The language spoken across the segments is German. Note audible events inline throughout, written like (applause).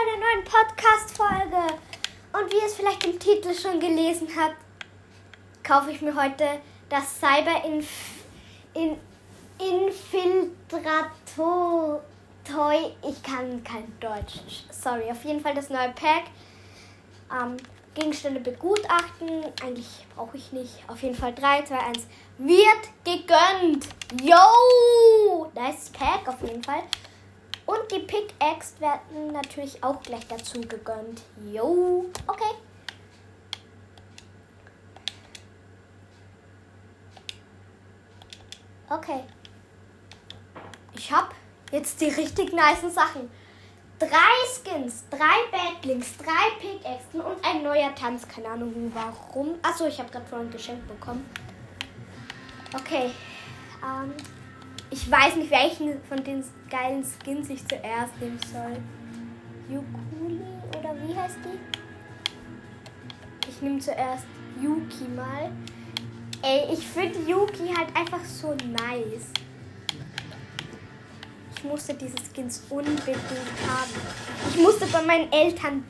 einer neuen Podcast-Folge. Und wie ihr es vielleicht im Titel schon gelesen habt, kaufe ich mir heute das Cyber Inf in. Ich kann kein Deutsch. Sorry. Auf jeden Fall das neue Pack. Ähm, Gegenstände begutachten. Eigentlich brauche ich nicht. Auf jeden Fall 3, 2, 1. Wird gegönnt. Yo! Nice Pack auf jeden Fall. Und die Pickaxe werden natürlich auch gleich dazu gegönnt. Yo! Okay. Okay. Ich habe jetzt die richtig nice Sachen. Drei Skins, drei Backlinks, drei Pickaxen und ein neuer Tanz. Keine Ahnung warum. Achso, ich habe gerade vorhin ein Geschenk bekommen. Okay. Ähm, ich weiß nicht, welchen von den geilen Skins ich zuerst nehmen soll. Yukuli oder wie heißt die? Ich nehme zuerst Yuki mal. Ey, ich finde Yuki halt einfach so nice. Ich musste diese Skins unbedingt haben. Ich musste bei meinen Eltern.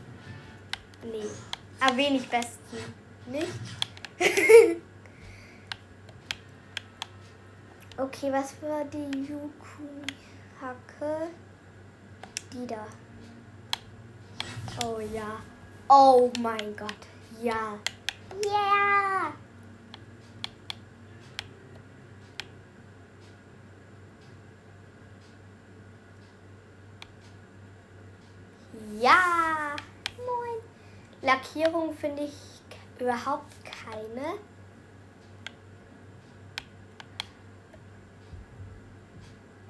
Nee. Aber wenig besten. Nicht? (laughs) okay, was war die Yuku-Hacke? Die da. Oh ja. Oh mein Gott. Ja. Yeah! Ja, moin. Lackierung finde ich überhaupt keine.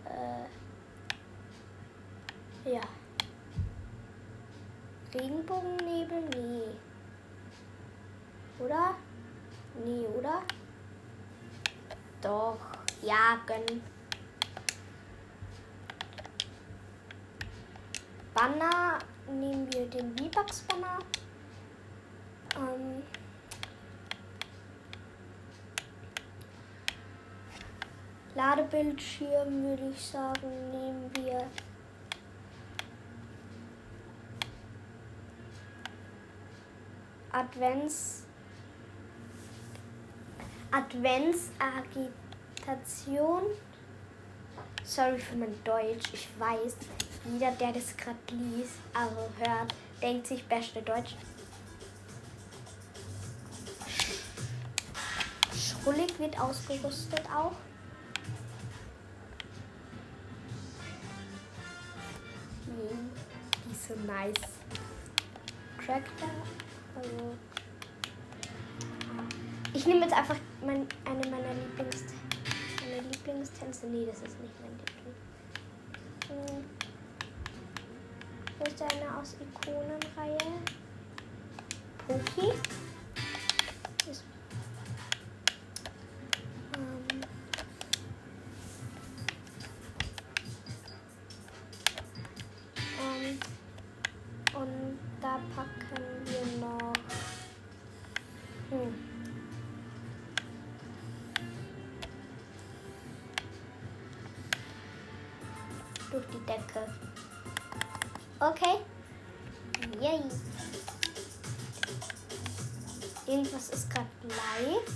Äh, ja. Regenbogennebel? Nee. Oder? Nee, oder? Doch. Ja, gönnen. Banner nehmen wir den V-Bucks-Banner. Ähm Ladebildschirm würde ich sagen, nehmen wir Advents Adventsagitation. Sorry für mein Deutsch, ich weiß. Jeder, der das gerade liest, also hört, denkt sich beste Deutsch. Schrullig wird ausgerüstet auch. Hm, die ist so nice. Tractor. Also. Ich nehme jetzt einfach mein, eine meiner Lieblings meine Lieblingstänze. Nee, das ist nicht mein Lieblings. Hm. Wo ist eine aus Ikonenreihe? Ist, Durch die Decke. Okay. Yay. Irgendwas ist gerade live.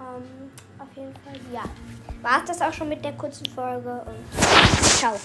Um, auf jeden Fall, ja. War es das auch schon mit der kurzen Folge und ciao.